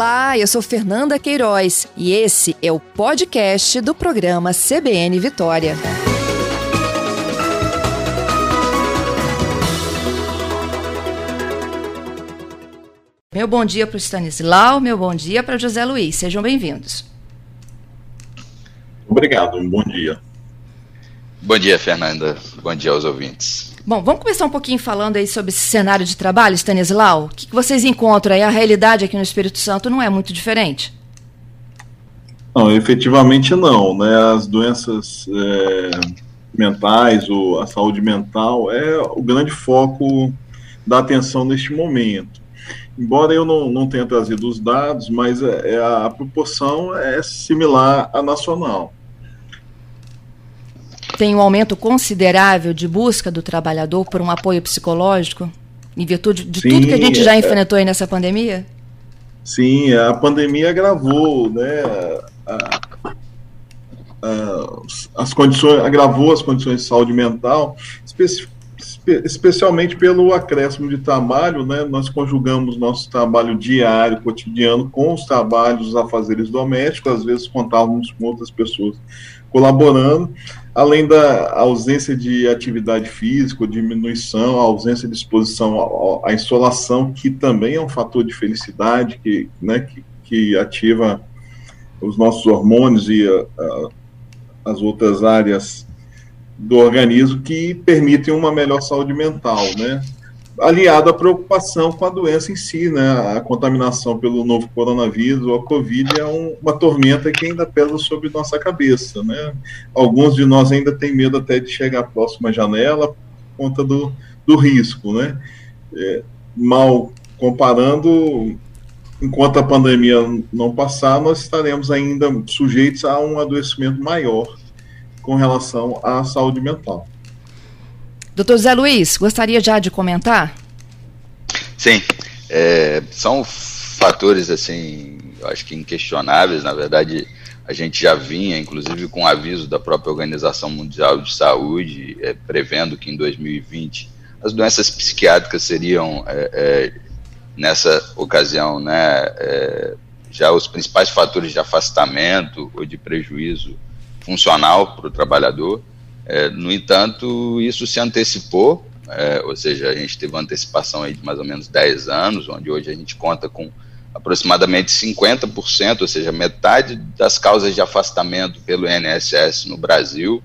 Olá, eu sou Fernanda Queiroz e esse é o podcast do programa CBN Vitória. Meu bom dia para o Stanislau, meu bom dia para José Luiz. Sejam bem-vindos. Obrigado, um bom dia. Bom dia, Fernanda. Bom dia aos ouvintes. Bom, vamos começar um pouquinho falando aí sobre esse cenário de trabalho, Stanislau. O que vocês encontram aí? A realidade aqui no Espírito Santo não é muito diferente? Não, efetivamente não. Né? As doenças é, mentais, ou a saúde mental, é o grande foco da atenção neste momento. Embora eu não, não tenha trazido os dados, mas é, é a proporção é similar à nacional tem um aumento considerável de busca do trabalhador por um apoio psicológico, em virtude de Sim, tudo que a gente já é, enfrentou aí nessa pandemia? Sim, a pandemia agravou, né, a, a, as condições, agravou as condições de saúde mental, espe, especialmente pelo acréscimo de trabalho, né, nós conjugamos nosso trabalho diário, cotidiano, com os trabalhos, os afazeres domésticos, às vezes contávamos com outras pessoas colaborando, além da ausência de atividade física, diminuição, a ausência de exposição à, insolação, que também é um fator de felicidade, que, né, que, que ativa os nossos hormônios e a, a, as outras áreas do organismo que permitem uma melhor saúde mental, né? Aliado à preocupação com a doença em si, né? A contaminação pelo novo coronavírus ou a Covid é um, uma tormenta que ainda pesa sobre nossa cabeça, né? Alguns de nós ainda têm medo até de chegar à janela por conta do, do risco, né? É, mal comparando, enquanto a pandemia não passar, nós estaremos ainda sujeitos a um adoecimento maior com relação à saúde mental. Doutor Zé Luiz, gostaria já de comentar? Sim, é, são fatores assim, acho que inquestionáveis, na verdade, a gente já vinha, inclusive com aviso da própria Organização Mundial de Saúde, é, prevendo que em 2020 as doenças psiquiátricas seriam, é, é, nessa ocasião, né, é, já os principais fatores de afastamento ou de prejuízo funcional para o trabalhador. É, no entanto, isso se antecipou, é, ou seja, a gente teve uma antecipação aí de mais ou menos 10 anos, onde hoje a gente conta com aproximadamente 50%, ou seja, metade das causas de afastamento pelo INSS no Brasil,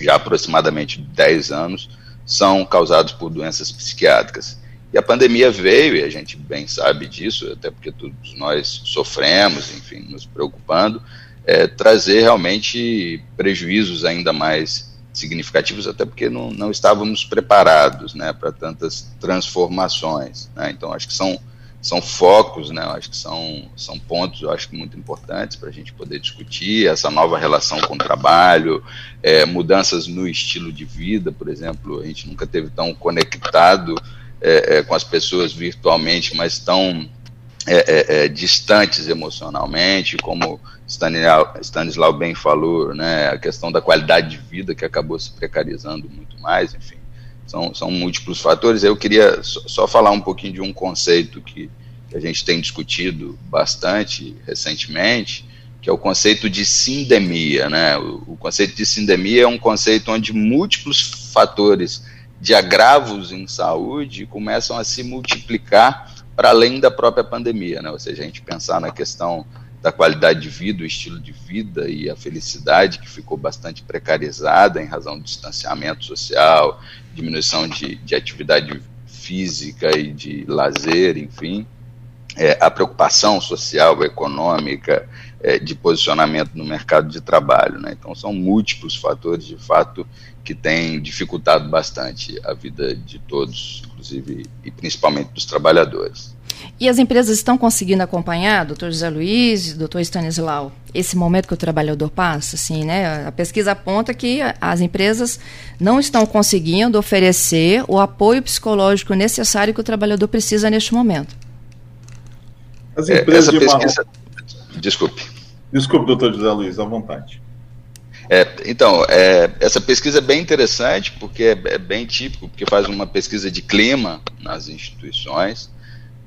já aproximadamente 10 anos, são causados por doenças psiquiátricas. E a pandemia veio, e a gente bem sabe disso, até porque todos nós sofremos, enfim, nos preocupando, é, trazer realmente prejuízos ainda mais significativos, até porque não, não estávamos preparados né, para tantas transformações. Né? Então, acho que são, são focos, né, acho que são, são pontos acho que muito importantes para a gente poder discutir essa nova relação com o trabalho, é, mudanças no estilo de vida, por exemplo, a gente nunca teve tão conectado é, é, com as pessoas virtualmente, mas tão é, é, é, distantes emocionalmente, como Stanislau, Stanislau bem falou, né, a questão da qualidade de vida que acabou se precarizando muito mais, enfim, são, são múltiplos fatores. Eu queria só, só falar um pouquinho de um conceito que, que, a gente tem discutido bastante recentemente, que é o conceito de sindemia. Né? O, o conceito de sindemia é um conceito onde múltiplos fatores de agravos em saúde começam a se multiplicar para além da própria pandemia, né? ou seja, a gente pensar na questão da qualidade de vida, o estilo de vida e a felicidade que ficou bastante precarizada em razão do distanciamento social, diminuição de, de atividade física e de lazer, enfim, é, a preocupação social, econômica, é, de posicionamento no mercado de trabalho. Né? Então, são múltiplos fatores, de fato, que têm dificultado bastante a vida de todos, inclusive e principalmente dos trabalhadores. E as empresas estão conseguindo acompanhar, doutor José Luiz, doutor Stanislau, esse momento que o trabalhador passa? Assim, né? A pesquisa aponta que as empresas não estão conseguindo oferecer o apoio psicológico necessário que o trabalhador precisa neste momento. As empresas é, essa pesquisa... De Desculpe. Desculpe, doutor José Luiz, à vontade. É, então, é, essa pesquisa é bem interessante, porque é, é, bem típico, porque faz uma pesquisa de clima nas instituições,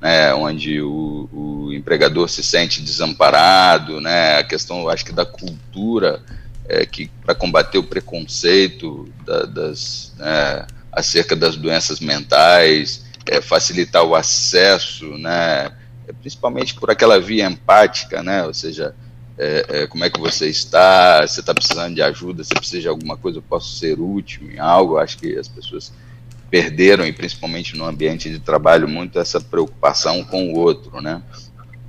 né, onde o, o, empregador se sente desamparado, né, a questão, acho que da cultura, é, que para combater o preconceito da, das, né, acerca das doenças mentais, é, facilitar o acesso, né, principalmente por aquela via empática, né, ou seja, é, é, como é que você está, você está precisando de ajuda, você precisa de alguma coisa, eu posso ser útil em algo, acho que as pessoas perderam, e principalmente no ambiente de trabalho, muito essa preocupação com o outro, né?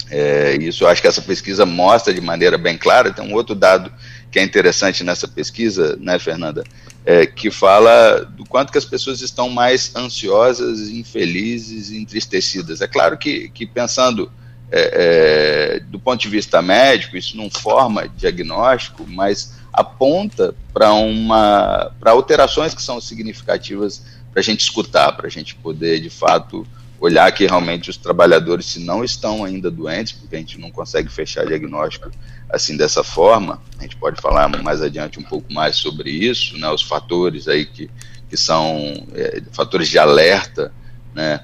É, isso eu acho que essa pesquisa mostra de maneira bem clara. Tem um outro dado que é interessante nessa pesquisa, né, Fernanda, é, que fala do quanto que as pessoas estão mais ansiosas, infelizes, entristecidas. É claro que, que pensando é, é, do ponto de vista médico, isso não forma diagnóstico, mas aponta para uma para alterações que são significativas para a gente escutar, para a gente poder, de fato, olhar que realmente os trabalhadores, se não estão ainda doentes, porque a gente não consegue fechar diagnóstico assim dessa forma, a gente pode falar mais adiante um pouco mais sobre isso, né, os fatores aí que, que são é, fatores de alerta, né,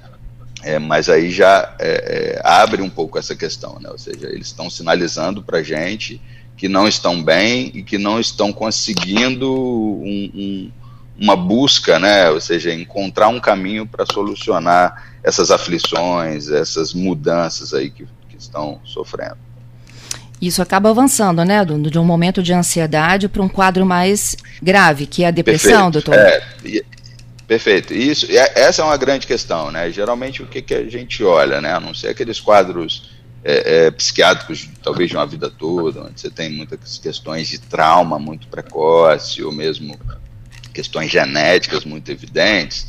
é, mas aí já é, é abre um pouco essa questão, né, ou seja, eles estão sinalizando para a gente que não estão bem e que não estão conseguindo um, uma busca, né, ou seja, encontrar um caminho para solucionar essas aflições, essas mudanças aí que, que estão sofrendo. Isso acaba avançando, né, de um momento de ansiedade para um quadro mais grave, que é a depressão, perfeito. doutor? É, perfeito. Isso, essa é uma grande questão, né? Geralmente o que, que a gente olha, né? A não ser aqueles quadros é, é, psiquiátricos, talvez de uma vida toda, onde você tem muitas questões de trauma muito precoce, ou mesmo questões genéticas muito evidentes,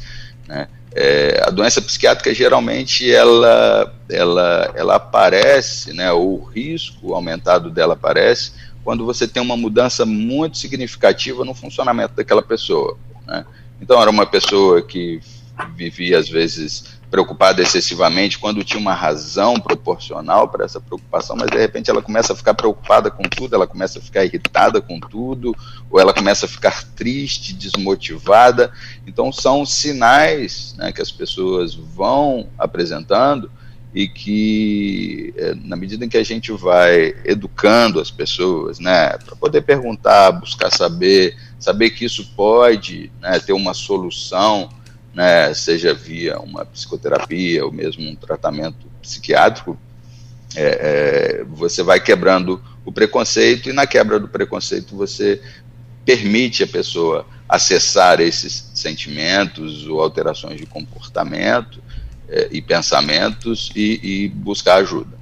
né? É, a doença psiquiátrica geralmente ela, ela, ela aparece, né, o risco aumentado dela aparece quando você tem uma mudança muito significativa no funcionamento daquela pessoa. Né? Então era uma pessoa que vivia às vezes preocupada excessivamente quando tinha uma razão proporcional para essa preocupação, mas de repente ela começa a ficar preocupada com tudo, ela começa a ficar irritada com tudo, ou ela começa a ficar triste, desmotivada. Então são sinais né, que as pessoas vão apresentando e que é, na medida em que a gente vai educando as pessoas, né, para poder perguntar, buscar saber, saber que isso pode né, ter uma solução né, seja via uma psicoterapia ou mesmo um tratamento psiquiátrico, é, é, você vai quebrando o preconceito e na quebra do preconceito você permite a pessoa acessar esses sentimentos ou alterações de comportamento é, e pensamentos e, e buscar ajuda.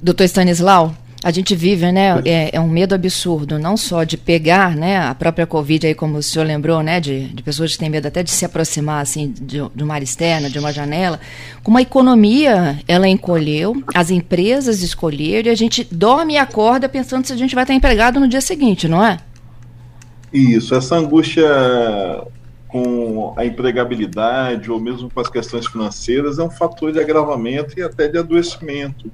Doutor Stanislau, a gente vive, né? É, é, um medo absurdo, não só de pegar, né? A própria Covid aí, como o senhor lembrou, né? De, de pessoas que têm medo até de se aproximar, assim, de, de uma área externa, de uma janela. Como a economia, ela encolheu, as empresas escolheram e a gente dorme e acorda pensando se a gente vai estar empregado no dia seguinte, não é? Isso, essa angústia com a empregabilidade ou mesmo com as questões financeiras é um fator de agravamento e até de adoecimento.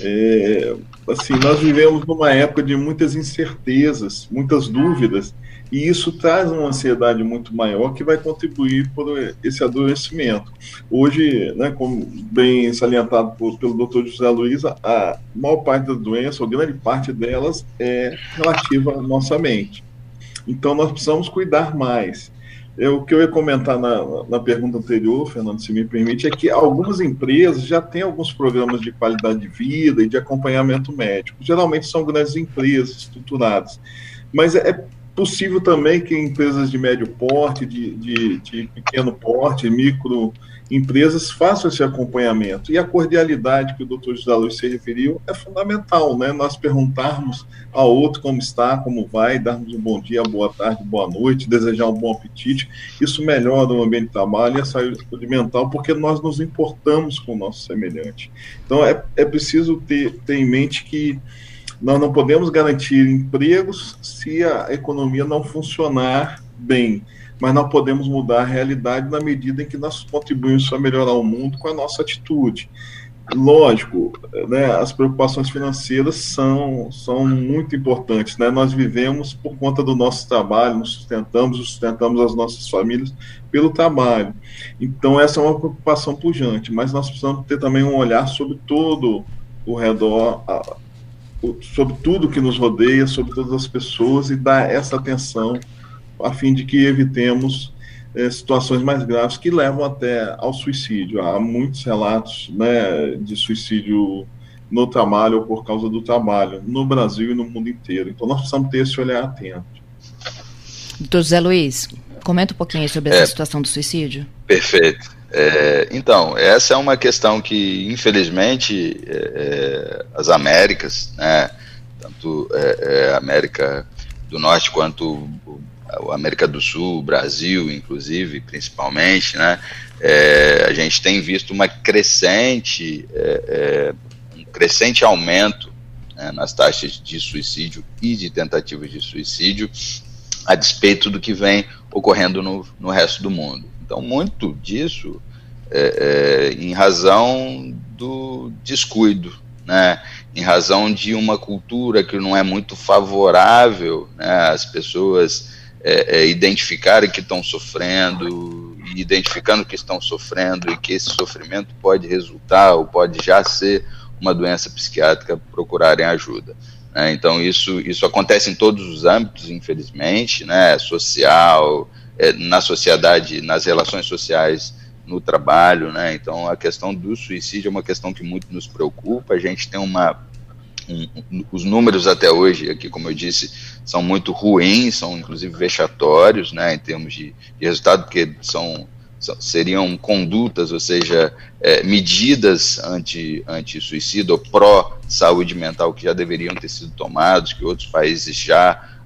É, assim, nós vivemos numa época de muitas incertezas, muitas dúvidas, e isso traz uma ansiedade muito maior que vai contribuir para esse adoecimento. Hoje, né, como bem salientado por, pelo Dr. José Luiz, a maior parte das doenças, ou grande parte delas, é relativa à nossa mente. Então, nós precisamos cuidar mais. O que eu ia comentar na, na pergunta anterior, Fernando, se me permite, é que algumas empresas já têm alguns programas de qualidade de vida e de acompanhamento médico. Geralmente são grandes empresas estruturadas. Mas é possível também que empresas de médio porte, de, de, de pequeno porte, micro empresas façam esse acompanhamento. E a cordialidade que o doutor José Luiz se referiu é fundamental, né? Nós perguntarmos ao outro como está, como vai, darmos um bom dia, boa tarde, boa noite, desejar um bom apetite. Isso melhora o ambiente de trabalho e a saúde mental, porque nós nos importamos com o nosso semelhante. Então, é, é preciso ter, ter em mente que nós não podemos garantir empregos se a economia não funcionar bem mas não podemos mudar a realidade na medida em que nós contribuímos para melhorar o mundo com a nossa atitude. lógico, né, as preocupações financeiras são, são muito importantes. Né? Nós vivemos por conta do nosso trabalho, nos sustentamos, sustentamos as nossas famílias pelo trabalho. Então, essa é uma preocupação pujante, mas nós precisamos ter também um olhar sobre todo o redor, sobre tudo que nos rodeia, sobre todas as pessoas e dar essa atenção a fim de que evitemos é, situações mais graves que levam até ao suicídio. Há muitos relatos né, de suicídio no trabalho ou por causa do trabalho, no Brasil e no mundo inteiro. Então nós precisamos ter esse olhar atento. Doutor José Luiz, comenta um pouquinho sobre essa é, situação do suicídio. Perfeito. É, então, essa é uma questão que, infelizmente, é, é as Américas, né, tanto é, a América do Norte quanto a América do Sul, Brasil, inclusive, principalmente, né, é, a gente tem visto uma crescente, é, é, um crescente aumento né, nas taxas de suicídio e de tentativas de suicídio, a despeito do que vem ocorrendo no, no resto do mundo. Então, muito disso é, é, em razão do descuido, né, em razão de uma cultura que não é muito favorável né, às pessoas é, é, identificarem que estão sofrendo, identificando que estão sofrendo e que esse sofrimento pode resultar ou pode já ser uma doença psiquiátrica, procurarem ajuda. Né? Então, isso, isso acontece em todos os âmbitos, infelizmente, né? social, é, na sociedade, nas relações sociais, no trabalho. Né? Então, a questão do suicídio é uma questão que muito nos preocupa. A gente tem uma um, os números até hoje, aqui como eu disse, são muito ruins, são inclusive vexatórios, né, em termos de, de resultado, porque são, seriam condutas, ou seja, é, medidas anti, anti-suicídio ou pró-saúde mental que já deveriam ter sido tomados, que outros países já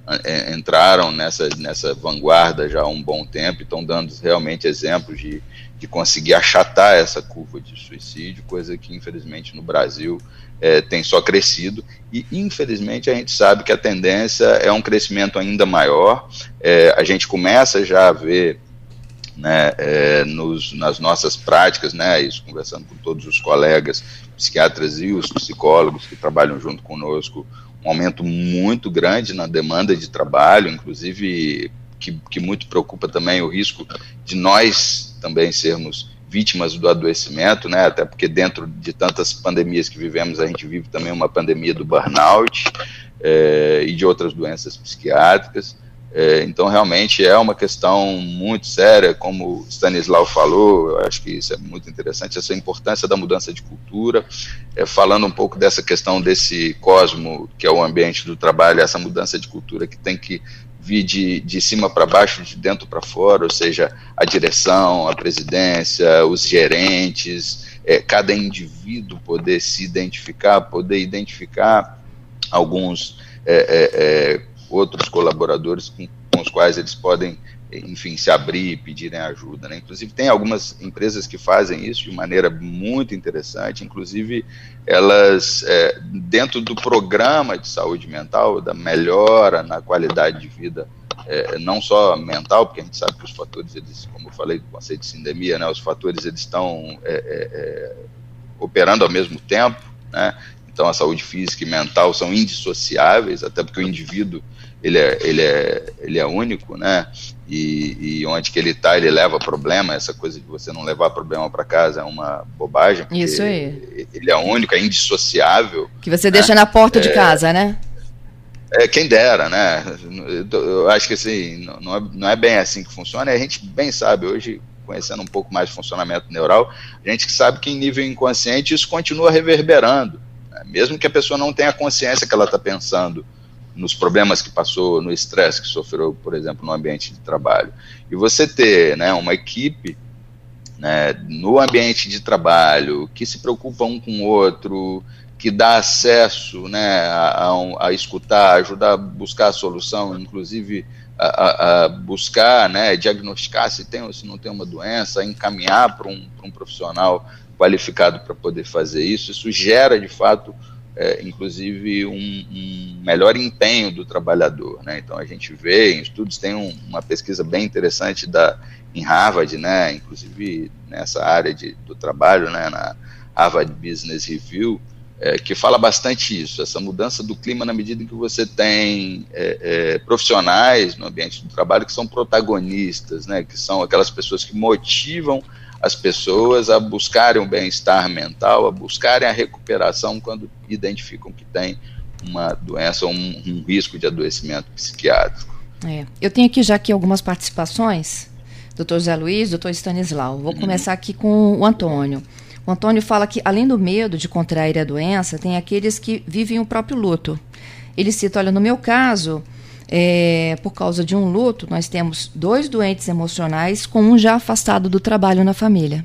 entraram nessa, nessa vanguarda já há um bom tempo e estão dando realmente exemplos de, de conseguir achatar essa curva de suicídio, coisa que infelizmente no Brasil é, tem só crescido e infelizmente a gente sabe que a tendência é um crescimento ainda maior. É, a gente começa já a ver né, é, nos, nas nossas práticas, né, isso conversando com todos os colegas psiquiatras e os psicólogos que trabalham junto conosco, um aumento muito grande na demanda de trabalho, inclusive que, que muito preocupa também o risco de nós também sermos vítimas do adoecimento, né? Até porque dentro de tantas pandemias que vivemos, a gente vive também uma pandemia do burnout é, e de outras doenças psiquiátricas. É, então, realmente é uma questão muito séria, como Stanislau falou, eu acho que isso é muito interessante, essa importância da mudança de cultura, é, falando um pouco dessa questão desse cosmo, que é o ambiente do trabalho, essa mudança de cultura que tem que vir de, de cima para baixo, de dentro para fora, ou seja, a direção, a presidência, os gerentes, é, cada indivíduo poder se identificar, poder identificar alguns é, é, é outros colaboradores com, com os quais eles podem enfim, se abrir e pedirem ajuda. Né? Inclusive, tem algumas empresas que fazem isso de maneira muito interessante, inclusive elas, é, dentro do programa de saúde mental, da melhora na qualidade de vida, é, não só mental, porque a gente sabe que os fatores, eles, como eu falei do conceito de sindemia, né, os fatores eles estão é, é, é operando ao mesmo tempo, né? então a saúde física e mental são indissociáveis, até porque o indivíduo ele é, ele é, ele é único, né? E, e onde que ele está, ele leva problema. Essa coisa de você não levar problema para casa é uma bobagem. Isso aí. Ele é único, é indissociável. Que você né? deixa na porta é, de casa, né? É, quem dera, né? Eu acho que assim, não é, não é bem assim que funciona. E a gente bem sabe hoje, conhecendo um pouco mais o funcionamento neural, a gente sabe que em nível inconsciente isso continua reverberando. Né? Mesmo que a pessoa não tenha consciência que ela está pensando nos problemas que passou, no estresse que sofreu, por exemplo, no ambiente de trabalho. E você ter né, uma equipe né, no ambiente de trabalho que se preocupa um com o outro, que dá acesso né, a, a, a escutar, ajudar a buscar a solução, inclusive a, a, buscar, né, diagnosticar se tem ou se não tem uma doença, encaminhar para um, um profissional qualificado para poder fazer isso. Isso gera, de fato, é, inclusive, um, um melhor empenho do trabalhador. Né? Então a gente vê em estudos, tem um, uma pesquisa bem interessante da, em Harvard, né? inclusive nessa área de, do trabalho, né? na Harvard Business Review, é, que fala bastante isso, essa mudança do clima na medida em que você tem é, é, profissionais no ambiente do trabalho que são protagonistas, né, que são aquelas pessoas que motivam as pessoas a buscarem o bem-estar mental, a buscarem a recuperação quando identificam que tem uma doença ou um, um risco de adoecimento psiquiátrico. É. Eu tenho aqui já aqui algumas participações, doutor Zé Luiz, doutor Stanislau. Vou uhum. começar aqui com o Antônio. O Antônio fala que, além do medo de contrair a doença, tem aqueles que vivem o próprio luto. Ele cita: olha, no meu caso, é, por causa de um luto, nós temos dois doentes emocionais, com um já afastado do trabalho na família.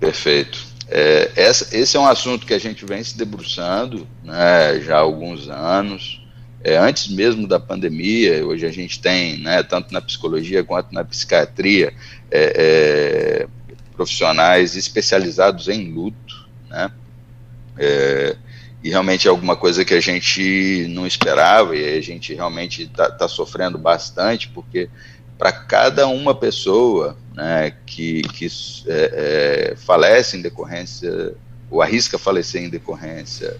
Perfeito. É, essa, esse é um assunto que a gente vem se debruçando né, já há alguns anos. É, antes mesmo da pandemia, hoje a gente tem, né, tanto na psicologia quanto na psiquiatria, é, é profissionais especializados em luto, né? E realmente é alguma coisa que a gente não esperava e a gente realmente está tá sofrendo bastante porque para cada uma pessoa né, que, que é, é, falece em decorrência ou arrisca falecer em decorrência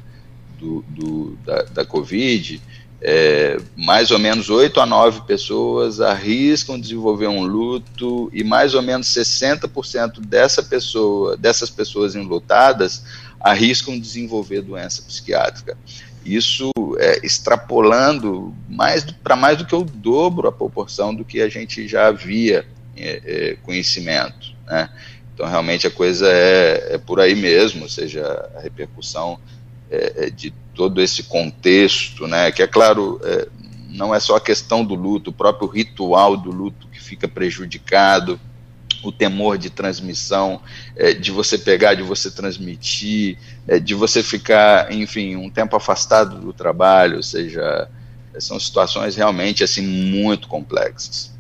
do, do da, da Covid, é, mais ou menos 8 a 9 pessoas arriscam desenvolver um luto e mais ou menos 60% dessa pessoa, dessas pessoas enlutadas arriscam desenvolver doença psiquiátrica. Isso é, extrapolando mais para mais do que o dobro a proporção do que a gente já havia é, é, conhecimento. Né? Então, realmente, a coisa é, é por aí mesmo, ou seja, a repercussão é, de todo esse contexto, né, que é claro, não é só a questão do luto, o próprio ritual do luto que fica prejudicado, o temor de transmissão, é, de você pegar, de você transmitir, é, de você ficar, enfim, um tempo afastado do trabalho, ou seja, são situações realmente assim muito complexas.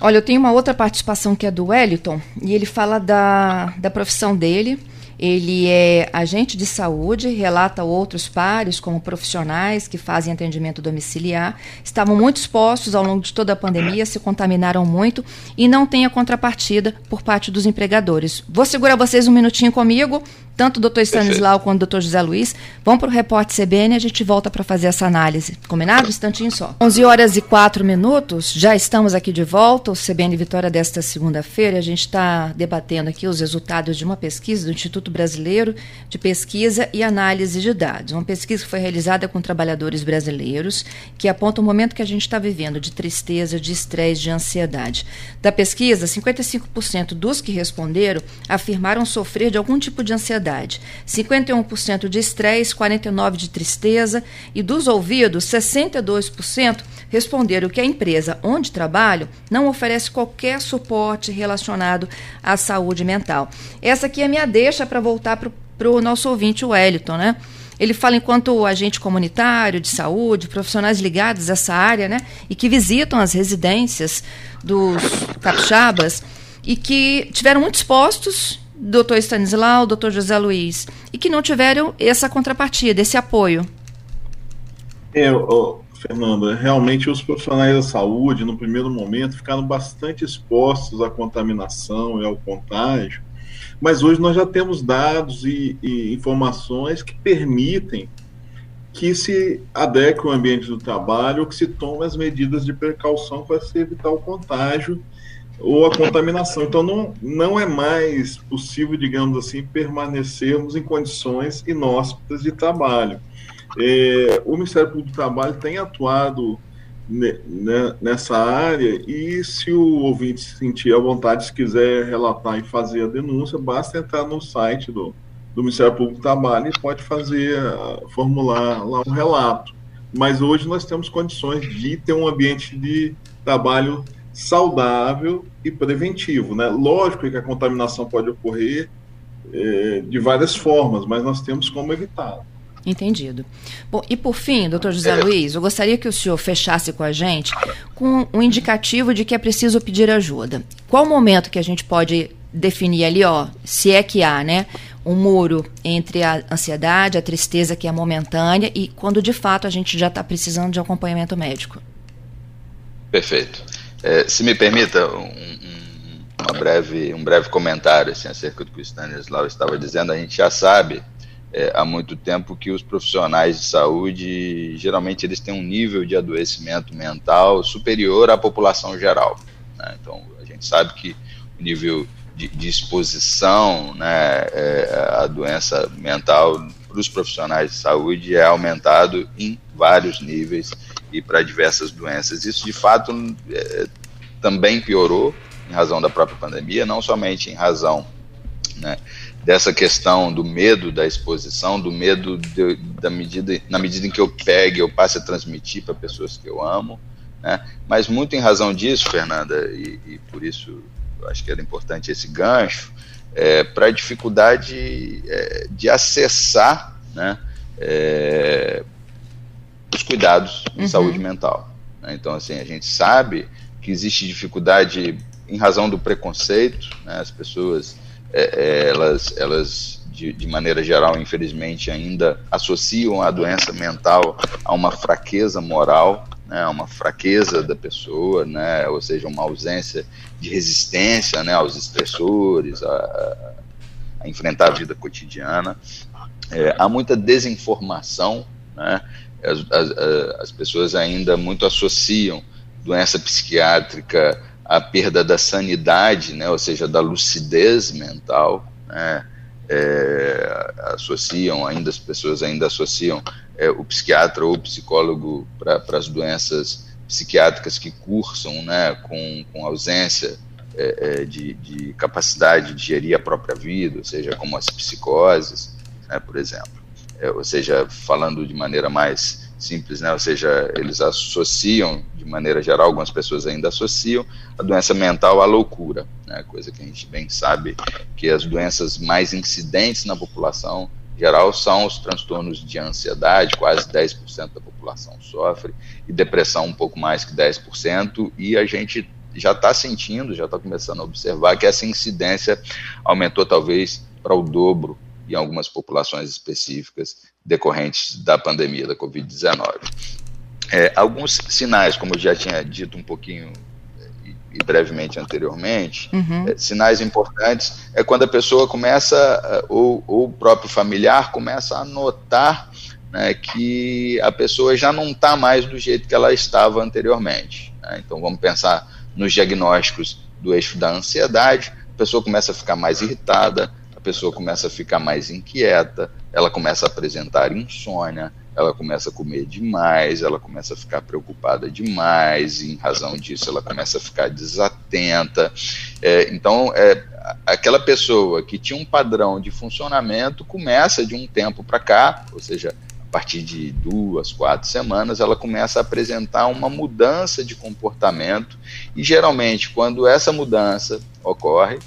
Olha, eu tenho uma outra participação que é do Wellington, e ele fala da, da profissão dele, ele é agente de saúde, relata outros pares, como profissionais que fazem atendimento domiciliar, estavam muito expostos ao longo de toda a pandemia, se contaminaram muito e não tem a contrapartida por parte dos empregadores. Vou segurar vocês um minutinho comigo, tanto o doutor Stanislau quanto o doutor José Luiz. Vão para o repórter CBN e a gente volta para fazer essa análise. Combinado? Um instantinho só. 11 horas e 4 minutos, já estamos aqui de volta. O CBN Vitória desta segunda-feira. A gente está debatendo aqui os resultados de uma pesquisa do Instituto Brasileiro de Pesquisa e Análise de Dados. Uma pesquisa que foi realizada com trabalhadores brasileiros, que aponta o momento que a gente está vivendo de tristeza, de estresse, de ansiedade. Da pesquisa, 55% dos que responderam afirmaram sofrer de algum tipo de ansiedade ansiedade, 51% de estresse, 49% de tristeza e dos ouvidos, 62% responderam que a empresa onde trabalham não oferece qualquer suporte relacionado à saúde mental. Essa aqui é a minha deixa para voltar para o nosso ouvinte, o Wellington, né? Ele fala enquanto agente comunitário de saúde, profissionais ligados a essa área, né, e que visitam as residências dos capixabas e que tiveram muito expostos doutor Stanislau, doutor José Luiz, e que não tiveram essa contrapartida, esse apoio. É, oh, Fernanda, realmente os profissionais da saúde, no primeiro momento, ficaram bastante expostos à contaminação e ao contágio, mas hoje nós já temos dados e, e informações que permitem que se adeque o ambiente do trabalho, que se tome as medidas de precaução para se evitar o contágio ou a contaminação. Então, não, não é mais possível, digamos assim, permanecermos em condições inóspitas de trabalho. É, o Ministério Público do Trabalho tem atuado ne, né, nessa área e se o ouvinte sentir a vontade, se quiser relatar e fazer a denúncia, basta entrar no site do, do Ministério Público do Trabalho e pode fazer, formular lá um relato. Mas hoje nós temos condições de ter um ambiente de trabalho saudável e preventivo. Né? Lógico que a contaminação pode ocorrer é, de várias formas, mas nós temos como evitá-la. Entendido. Bom, e por fim, doutor José é. Luiz, eu gostaria que o senhor fechasse com a gente com um indicativo de que é preciso pedir ajuda. Qual o momento que a gente pode definir ali, ó, se é que há, né, um muro entre a ansiedade, a tristeza que é momentânea e quando de fato a gente já está precisando de acompanhamento médico. Perfeito. É, se me permita um, um, uma breve, um breve comentário assim, acerca do que o Stanislau estava dizendo, a gente já sabe é, há muito tempo que os profissionais de saúde geralmente eles têm um nível de adoecimento mental superior à população geral. Né? Então a gente sabe que o nível de, de exposição né, é, à doença mental para os profissionais de saúde é aumentado em vários níveis e para diversas doenças. Isso, de fato, é, também piorou em razão da própria pandemia, não somente em razão né, dessa questão do medo da exposição, do medo de, da medida, na medida em que eu pegue, eu passe a transmitir para pessoas que eu amo, né, mas muito em razão disso, Fernanda, e, e por isso acho que era importante esse gancho, é, para a dificuldade é, de acessar né, é, os cuidados em uhum. saúde mental. Né? Então, assim, a gente sabe que existe dificuldade em razão do preconceito, né? as pessoas, é, é, elas, elas de, de, maneira geral, infelizmente, ainda associam a doença mental a uma fraqueza moral, né, uma fraqueza da pessoa, né, ou seja, uma ausência de resistência né, aos estressores, a, a enfrentar a vida cotidiana. É, há muita desinformação, né, as, as, as pessoas ainda muito associam doença psiquiátrica à perda da sanidade, né, ou seja, da lucidez mental, né, é, associam, ainda as pessoas ainda associam é, o psiquiatra ou o psicólogo para as doenças psiquiátricas que cursam né, com, com ausência é, é, de, de, capacidade de gerir a própria vida, ou seja, como as psicoses, né, por exemplo. É, ou seja, falando de maneira mais simples, né? ou seja, eles associam, de maneira geral, algumas pessoas ainda associam a doença mental à loucura, né? coisa que a gente bem sabe que as doenças mais incidentes na população geral são os transtornos de ansiedade, quase 10% da população sofre, e depressão um pouco mais que 10%, e a gente já está sentindo, já está começando a observar que essa incidência aumentou talvez para o dobro em algumas populações específicas decorrentes da pandemia da Covid-19. É, alguns sinais, como eu já tinha dito um pouquinho e, e brevemente anteriormente, uhum. é, sinais importantes é quando a pessoa começa, ou, ou o próprio familiar começa a notar né, que a pessoa já não está mais do jeito que ela estava anteriormente. Né? Então vamos pensar nos diagnósticos do eixo da ansiedade, a pessoa começa a ficar mais irritada, pessoa começa a ficar mais inquieta, ela começa a apresentar insônia, ela começa a comer demais, ela começa a ficar preocupada demais, e em razão disso ela começa a ficar desatenta. É, então, é, aquela pessoa que tinha um padrão de funcionamento começa de um tempo para cá, ou seja, a partir de duas, quatro semanas, ela começa a apresentar uma mudança de comportamento, e geralmente, quando essa mudança ocorre,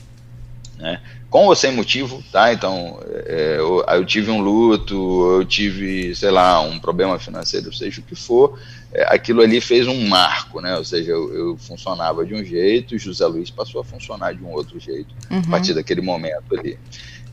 né, com ou sem motivo, tá? Então, é, eu, eu, tive um luto, eu tive, sei lá, um problema financeiro, seja o que for, é, aquilo ali fez um marco, né? Ou seja, eu, eu, funcionava de um jeito, e José Luiz passou a funcionar de um outro jeito uhum. a partir daquele momento ali.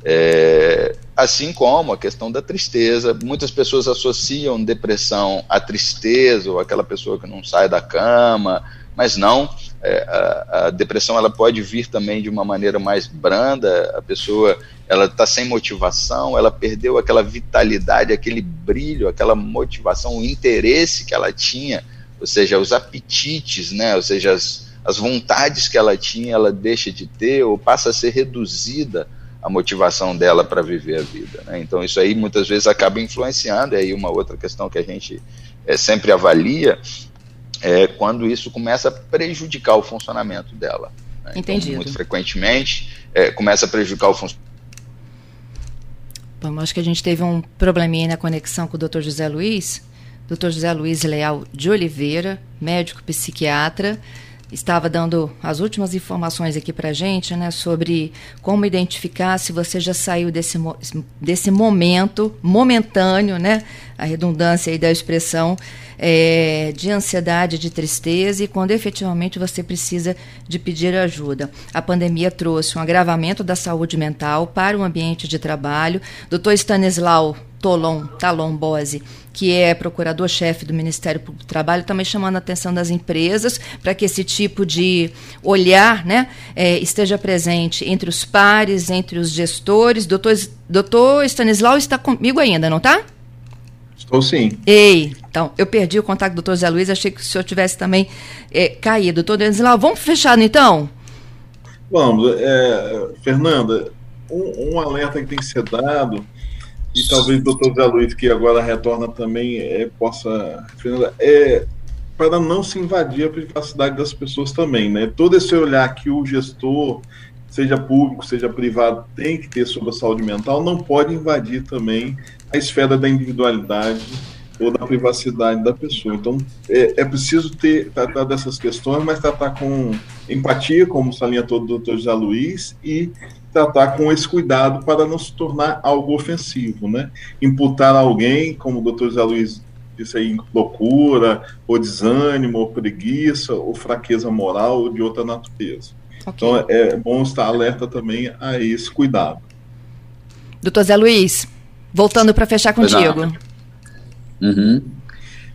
É, assim como a questão da tristeza, muitas pessoas associam depressão à tristeza ou aquela pessoa que não sai da cama, mas não é, a, a, depressão ela pode vir também de uma maneira mais branda, a pessoa ela está sem motivação, ela perdeu aquela vitalidade, aquele brilho, aquela motivação, o interesse que ela tinha, ou seja, os apetites, né, ou seja, as, as vontades que ela tinha, ela deixa de ter ou passa a ser reduzida a motivação dela para viver a vida. Né? Então isso aí muitas vezes acaba influenciando, e aí uma outra questão que a gente é, sempre avalia é quando isso começa a prejudicar o funcionamento dela. Né? Então, Entendido. Então, muito frequentemente, é, começa a prejudicar o funcionamento. Bom, acho que a gente teve um probleminha na conexão com o Dr. José Luiz. Dr. José Luiz Leal de Oliveira, médico psiquiatra, estava dando as últimas informações aqui para gente, né, sobre como identificar se você já saiu desse, desse momento momentâneo, né, a redundância aí da expressão, é, de ansiedade, de tristeza e quando efetivamente você precisa de pedir ajuda. A pandemia trouxe um agravamento da saúde mental para o ambiente de trabalho. Dr. Stanislau Tolon, Talon Bose, que é procurador-chefe do Ministério Público do Trabalho, também chamando a atenção das empresas para que esse tipo de olhar né, é, esteja presente entre os pares, entre os gestores. Doutor, doutor Stanislau está comigo ainda, não está? Estou sim. Ei, então, eu perdi o contato do doutor Zé Luiz, achei que o senhor tivesse também é, caído. Doutor Stanislau, vamos fechar então? Vamos. É, Fernanda, um, um alerta que tem que ser dado e talvez o doutor Zé Luiz, que agora retorna também, é, possa. É, para não se invadir a privacidade das pessoas também, né? Todo esse olhar que o gestor, seja público, seja privado, tem que ter sobre a saúde mental, não pode invadir também a esfera da individualidade ou da privacidade da pessoa. Então, é, é preciso ter tratar dessas questões, mas tratar com empatia, como salientou o doutor José Luiz, e tratar com esse cuidado para não se tornar algo ofensivo, né? Imputar a alguém, como o doutor José Luiz disse aí, loucura, ou desânimo, ou preguiça, ou fraqueza moral, ou de outra natureza. Okay. Então é bom estar alerta também a esse cuidado. Doutor Zé Luiz, voltando para fechar contigo. Uhum.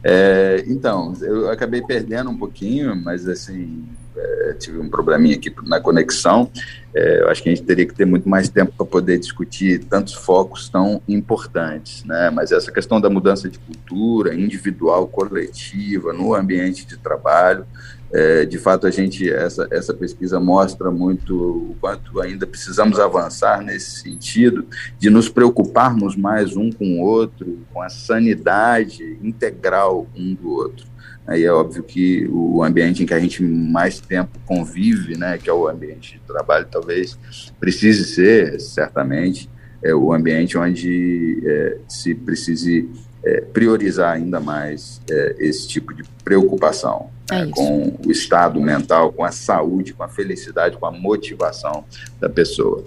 É, então, eu acabei perdendo um pouquinho, mas assim, é, tive um probleminha aqui na conexão. É, eu acho que a gente teria que ter muito mais tempo para poder discutir tantos focos tão importantes, né? Mas essa questão da mudança de cultura individual, coletiva, no ambiente de trabalho, é, de fato a gente essa essa pesquisa mostra muito o quanto ainda precisamos avançar nesse sentido de nos preocuparmos mais um com o outro, com a sanidade integral um do outro. Aí é óbvio que o ambiente em que a gente mais tempo convive, né, que é o ambiente de trabalho, talvez precise ser, certamente, é o ambiente onde é, se precise é, priorizar ainda mais é, esse tipo de preocupação é né, com o estado mental, com a saúde, com a felicidade, com a motivação da pessoa.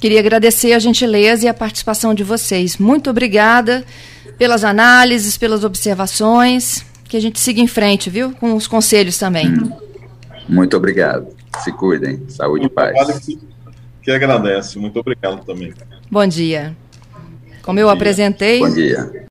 Queria agradecer a gentileza e a participação de vocês. Muito obrigada pelas análises, pelas observações que a gente siga em frente, viu? Com os conselhos também. Hum. Muito obrigado. Se cuidem. Saúde e paz. Que, que agradece. Muito obrigado também. Bom dia. Como Bom eu dia. apresentei. Bom dia.